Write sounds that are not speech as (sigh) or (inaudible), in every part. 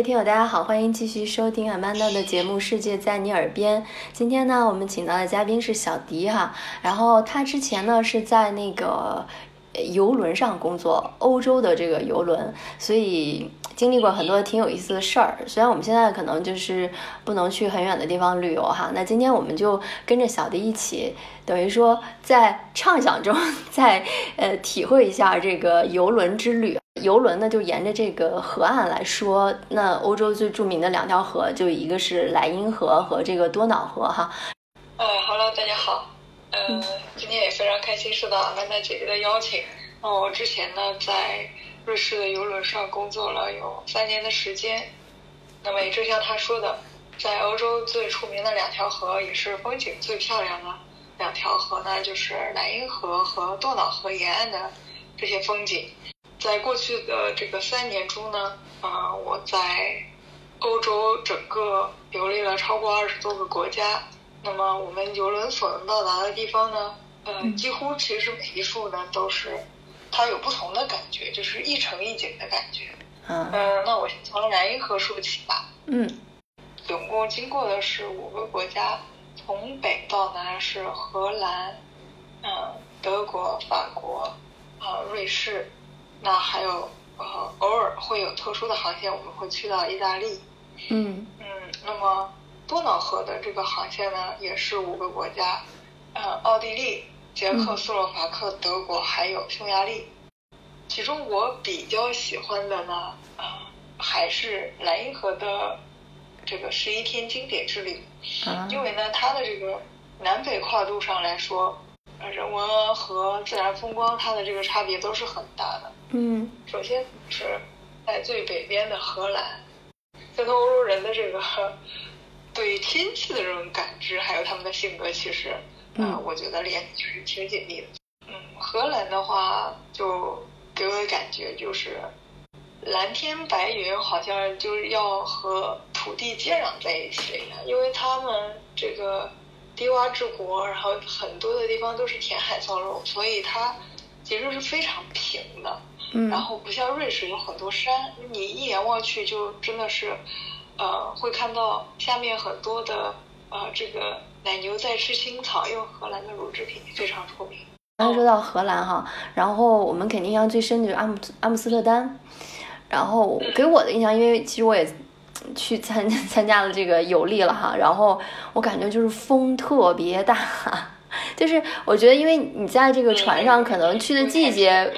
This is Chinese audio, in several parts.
各位听友，大家好，欢迎继续收听阿曼达的节目《世界在你耳边》。今天呢，我们请到的嘉宾是小迪哈，然后他之前呢是在那个游轮上工作，欧洲的这个游轮，所以经历过很多挺有意思的事儿。虽然我们现在可能就是不能去很远的地方旅游哈，那今天我们就跟着小迪一起，等于说在畅想中再呃体会一下这个游轮之旅。游轮呢，就沿着这个河岸来说，那欧洲最著名的两条河，就一个是莱茵河和这个多瑙河哈。呃，Hello，大家好，嗯，今天也非常开心受到安娜姐姐的邀请。那我之前呢，在瑞士的游轮上工作了有三年的时间。那么也正像她说的，在欧洲最出名的两条河，也是风景最漂亮的两条河呢，就是莱茵河和多瑙河沿岸的这些风景。在过去的这个三年中呢，啊，我在欧洲整个游历了超过二十多个国家。那么我们游轮所能到达的地方呢，呃，几乎其实每一处呢都是它有不同的感觉，就是一城一景的感觉。嗯，那我先从莱茵河说起吧。嗯，总共经过的是五个国家，从北到南是荷兰、嗯，德国、法国、啊，瑞士。那还有呃，偶尔会有特殊的航线，我们会去到意大利。嗯嗯，那么多瑙河的这个航线呢，也是五个国家，呃，奥地利、捷克斯洛伐克、德国还有匈牙利。其中我比较喜欢的呢，啊，还是莱茵河的这个十一天经典之旅，因为呢，它的这个南北跨度上来说。人文和自然风光，它的这个差别都是很大的。嗯，首先是在最北边的荷兰，跟欧洲人的这个对天气的这种感知，还有他们的性格，其实啊，我觉得连就是挺紧密的。嗯，荷兰的话，就给我的感觉就是蓝天白云，好像就是要和土地接壤在一起一样，因为他们这个。低洼之国，然后很多的地方都是填海造陆，所以它其实是非常平的。嗯。然后不像瑞士有很多山，你一眼望去就真的是，呃，会看到下面很多的呃这个奶牛在吃青草，因为荷兰的乳制品非常出名。刚才说到荷兰哈，然后我们肯定印象最深的就是阿姆阿姆斯特丹，然后给我的印象，因为其实我也。去参 (laughs) 参加了这个游历了哈，然后我感觉就是风特别大，(laughs) 就是我觉得因为你在这个船上可能去的季节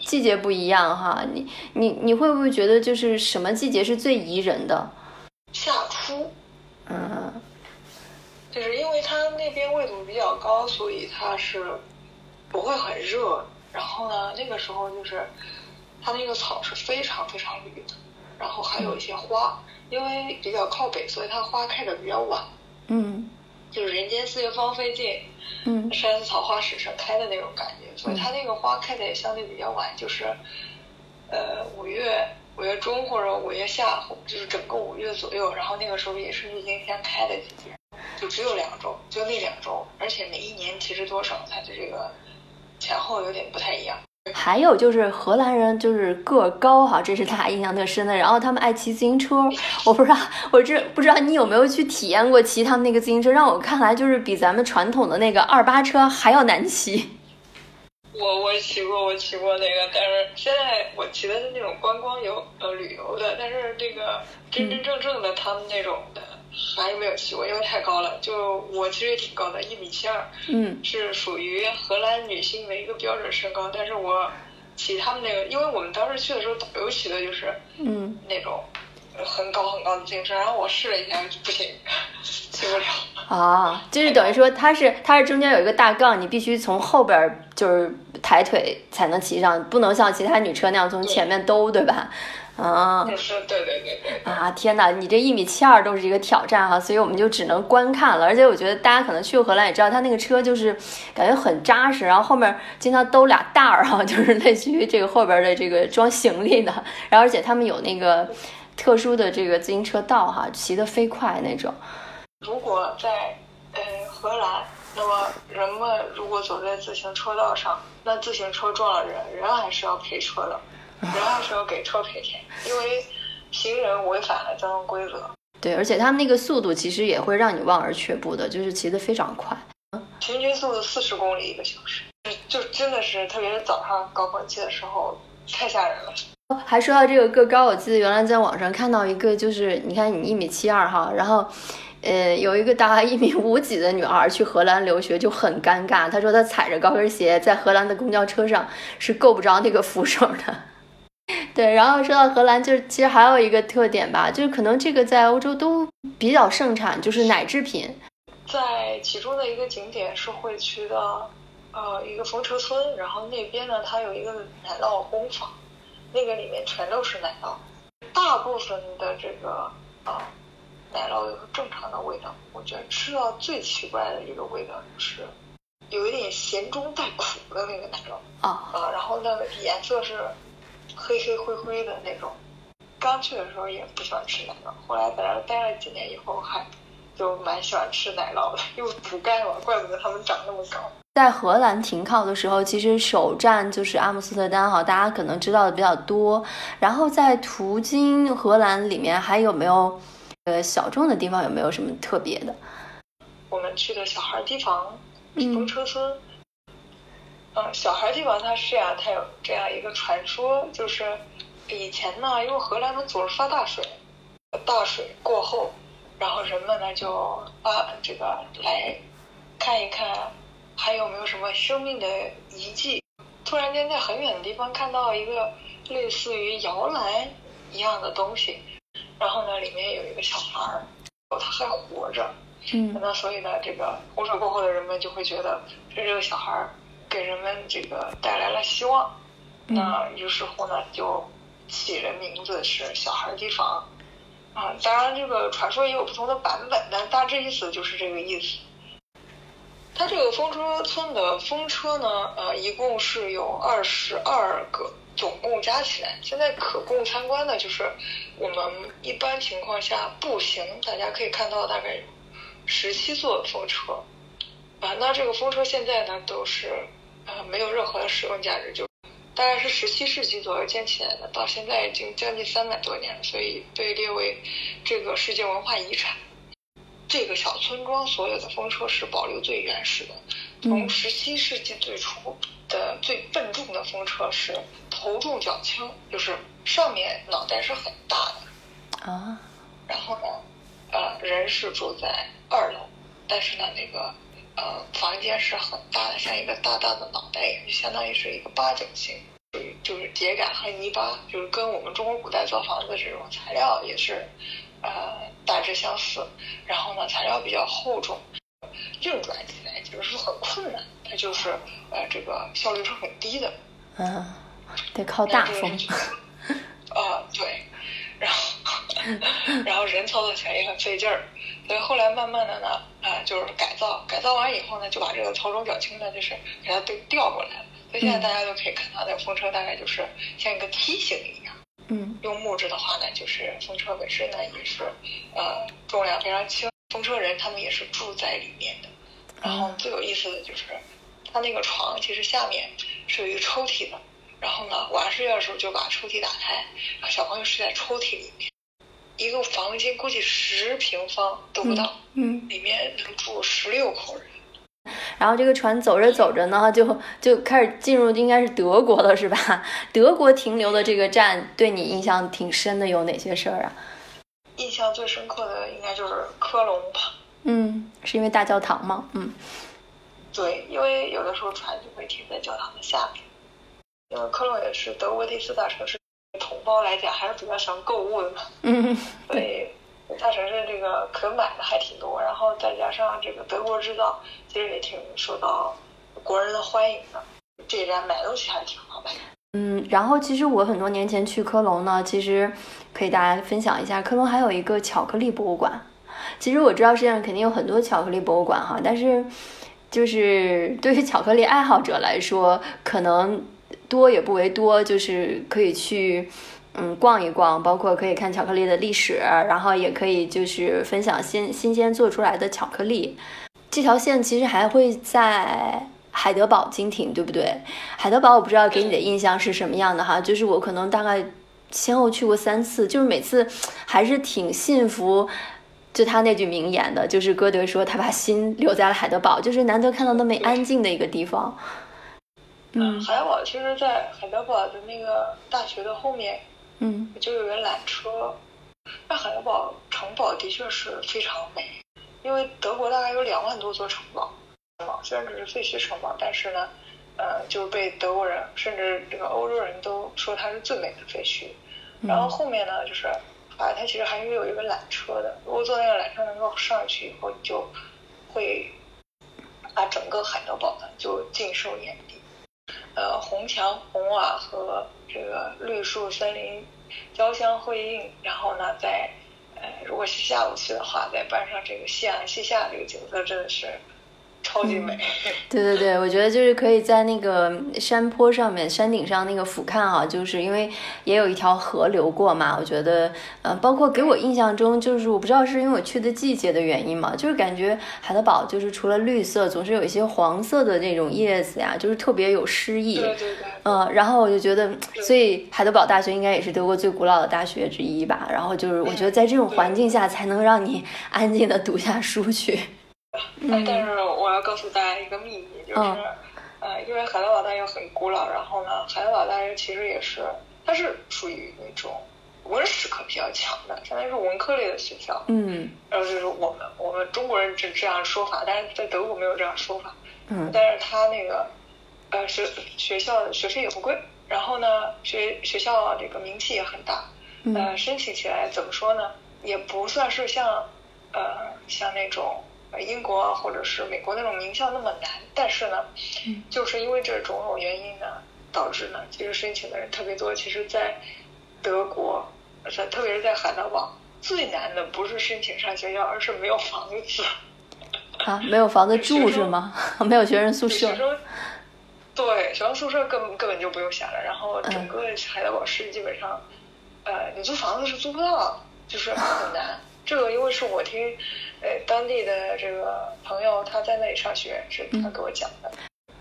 季节不一样哈，你你你会不会觉得就是什么季节是最宜人的？夏初，嗯，就是因为它那边纬度比较高，所以它是不会很热。然后呢，那个时候就是它那个草是非常非常绿的，然后还有一些花。因为比较靠北，所以它花开的比较晚。嗯，就是人间四月芳菲尽，嗯，山寺草花始盛开的那种感觉，所以它那个花开的也相对比较晚，就是呃五月五月中或者五月下，就是整个五月左右，然后那个时候也是郁金香开的季节，就只有两周，就那两周，而且每一年其实多少，它的这个前后有点不太一样。还有就是荷兰人就是个高哈，这是他印象特深的。然后他们爱骑自行车，我不知道，我这不知道你有没有去体验过骑他们那个自行车？让我看来就是比咱们传统的那个二八车还要难骑。(laughs) 我我骑过，我骑过那个，但是现在我骑的是那种观光游呃旅游的，但是这个真真正正的他们那种的。还没有骑过，因为太高了。就我其实也挺高的，一米七二，嗯，是属于荷兰女性的一个标准身高。但是我骑他们那个，因为我们当时去的时候，导游骑的就是，嗯，那种很高很高的自行车，然后我试了一下，就不行，骑不了。(laughs) 啊，就是等于说它是它是中间有一个大杠，你必须从后边就是抬腿才能骑上，不能像其他女车那样从前面兜，对吧？啊，是，对对对对。啊，天哪，你这一米七二都是一个挑战哈，所以我们就只能观看了。而且我觉得大家可能去过荷兰也知道，他那个车就是感觉很扎实，然后后面经常兜俩袋儿哈，(laughs) 就是类似于这个后边的这个装行李的。然后而且他们有那个特殊的这个自行车道哈，骑得飞快那种。如果在呃荷兰，那么人们如果走在自行车道上，那自行车撞了人，人还是要赔车的。人还是要给车赔钱，因为行人违反了交通规则。对，而且他们那个速度其实也会让你望而却步的，就是骑得非常快。平均速度四十公里一个小时，就真的是，特别是早上高峰期的时候，太吓人了。还说到这个个高，我记得原来在网上看到一个，就是你看你一米七二哈，然后，呃，有一个大概一米五几的女孩去荷兰留学就很尴尬。她说她踩着高跟鞋在荷兰的公交车上是够不着那个扶手的。对，然后说到荷兰，就是其实还有一个特点吧，就是可能这个在欧洲都比较盛产，就是奶制品。在其中的一个景点是会去的，呃，一个风车村，然后那边呢，它有一个奶酪工坊。那个里面全都是奶酪，大部分的这个啊奶酪都是正常的味道。我觉得吃到最奇怪的一个味道就是有一点咸中带苦的那个奶酪啊啊，然后那个颜色是黑黑灰灰的那种。刚去的时候也不喜欢吃奶酪，后来在那待了几年以后还就蛮喜欢吃奶酪的，因为补钙嘛，怪不得他们长那么高。在荷兰停靠的时候，其实首站就是阿姆斯特丹哈，大家可能知道的比较多。然后在途经荷兰里面还有没有呃小众的地方？有没有什么特别的？我们去的小孩地方，风车村。嗯，小孩地方它是这样，它有这样一个传说，就是以前呢，因为荷兰它总是发大水，大水过后，然后人们呢就啊这个来看一看。还有没有什么生命的遗迹？突然间在很远的地方看到一个类似于摇篮一样的东西，然后呢，里面有一个小孩儿，他还活着。嗯，那所以呢，这个洪水过后的人们就会觉得是这个小孩儿给人们这个带来了希望。那于是乎呢，就起了名字是小孩堤防。啊，当然这个传说也有不同的版本，但大致意思就是这个意思。它这个风车村的风车呢，呃，一共是有二十二个，总共加起来，现在可供参观的就是我们一般情况下步行，大家可以看到大概有十七座风车，啊，那这个风车现在呢都是呃没有任何的使用价值，就大概是十七世纪左右建起来的，到现在已经将近三百多年了，所以被列为这个世界文化遗产。这个小村庄所有的风车是保留最原始的，从十七世纪最初的最笨重的风车是头重脚轻，就是上面脑袋是很大的啊，然后呢，呃，人是住在二楼，但是呢，那个呃房间是很大的，像一个大大的脑袋一样，就相当于是一个八角形，属于就是秸秆和泥巴，就是跟我们中国古代造房子这种材料也是。呃，大致相似，然后呢，材料比较厚重，运转起来就是很困难，它就是呃，这个效率是很低的。嗯，得靠大风。(laughs) 啊，对，然后 (laughs) 然后人操作起来也很费劲儿，所以后来慢慢的呢，啊，就是改造，改造完以后呢，就把这个头重脚轻的，就是给它调调过来了。所以现在大家都可以看到，那个风车大概就是像一个梯形一样。嗯，用木质的话呢，就是风车本身呢也是，呃，重量非常轻。风车人他们也是住在里面的。然后最有意思的就是，他那个床其实下面是有一个抽屉的。然后呢，晚上睡觉的时候就把抽屉打开，然后小朋友睡在抽屉里面。一个房间估计十平方都不到，嗯，里面能住十六口人。然后这个船走着走着呢，就就开始进入应该是德国了，是吧？(laughs) 德国停留的这个站对你印象挺深的，有哪些事儿啊？印象最深刻的应该就是科隆吧。嗯，是因为大教堂吗？嗯，对，因为有的时候船就会停在教堂的下面。因为科隆也是德国第四大城市，同胞来讲还是比较喜欢购物的嘛。嗯，(laughs) 所以。大城市这个可买的还挺多，然后再加上这个德国制造，其实也挺受到国人的欢迎的。这一站买东西还挺好买。嗯，然后其实我很多年前去科隆呢，其实可以大家分享一下，科隆还有一个巧克力博物馆。其实我知道世界上肯定有很多巧克力博物馆哈，但是就是对于巧克力爱好者来说，可能多也不为多，就是可以去。嗯，逛一逛，包括可以看巧克力的历史，然后也可以就是分享新新鲜做出来的巧克力。这条线其实还会在海德堡经停，对不对？海德堡我不知道给你的印象是什么样的哈，就是我可能大概先后去过三次，就是每次还是挺信服，就他那句名言的，就是歌德说他把心留在了海德堡，就是难得看到那么安静的一个地方。嗯，海德堡其实，在海德堡的那个大学的后面，嗯，就有个缆车。那海德堡城堡的确是非常美，因为德国大概有两万多座城堡，虽然只是废墟城堡，但是呢。呃，就被德国人甚至这个欧洲人都说它是最美的废墟。然后后面呢，就是啊，它其实还是有一个缆车的。如果坐那个缆车能够上去以后，就会把整个海德堡呢就尽收眼底。呃，红墙红瓦和这个绿树森林交相辉映，然后呢，在呃，如果是下午去的话，再搬上这个夕阳西下这个景色，真的是。超级美，(laughs) 对对对，我觉得就是可以在那个山坡上面、山顶上那个俯瞰啊，就是因为也有一条河流过嘛。我觉得，呃，包括给我印象中，就是我不知道是因为我去的季节的原因嘛，就是感觉海德堡就是除了绿色，总是有一些黄色的那种叶子呀，就是特别有诗意。对对对。嗯，然后我就觉得，所以海德堡大学应该也是德国最古老的大学之一吧。然后就是我觉得在这种环境下，才能让你安静的读下书去。但是我要告诉大家一个秘密，就是，呃，因为海德堡大学很古老，然后呢，海德堡大学其实也是，它是属于那种文史课比较强的，相当于是文科类的学校。嗯。然后就是我们我们中国人这这样说法，但是在德国没有这样说法。嗯。但是他那个，呃，学学校学费也不贵，然后呢，学学校这个名气也很大。呃，申请起来怎么说呢？也不算是像，呃，像那种。英国啊，或者是美国那种名校那么难，但是呢，就是因为这种种原因呢，导致呢，其实申请的人特别多。其实，在德国，在特别是在海德堡，最难的不是申请上学校，而是没有房子。啊，没有房子 (laughs) 住是吗？(laughs) 没有学生宿舍。对，学生宿舍根本根本就不用想了。然后整个海德堡市基本上，呃，你租房子是租不到，就是很难。(laughs) 这个因为是我听，呃，当地的这个朋友他在那里上学，是他给我讲的。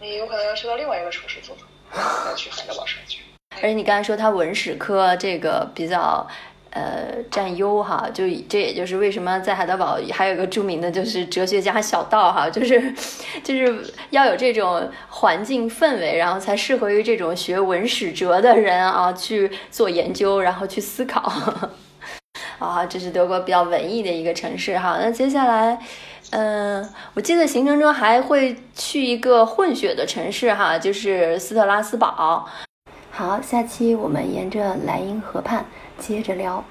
你有可能要去到另外一个城市租房，然后再去海德堡上学。(laughs) 而且你刚才说他文史科这个比较，呃，占优哈，就这也就是为什么在海德堡还有一个著名的就是哲学家小道哈，就是就是要有这种环境氛围，然后才适合于这种学文史哲的人啊去做研究，然后去思考。啊，这是德国比较文艺的一个城市哈。那接下来，嗯，我记得行程中还会去一个混血的城市哈，就是斯特拉斯堡。好，下期我们沿着莱茵河畔接着聊。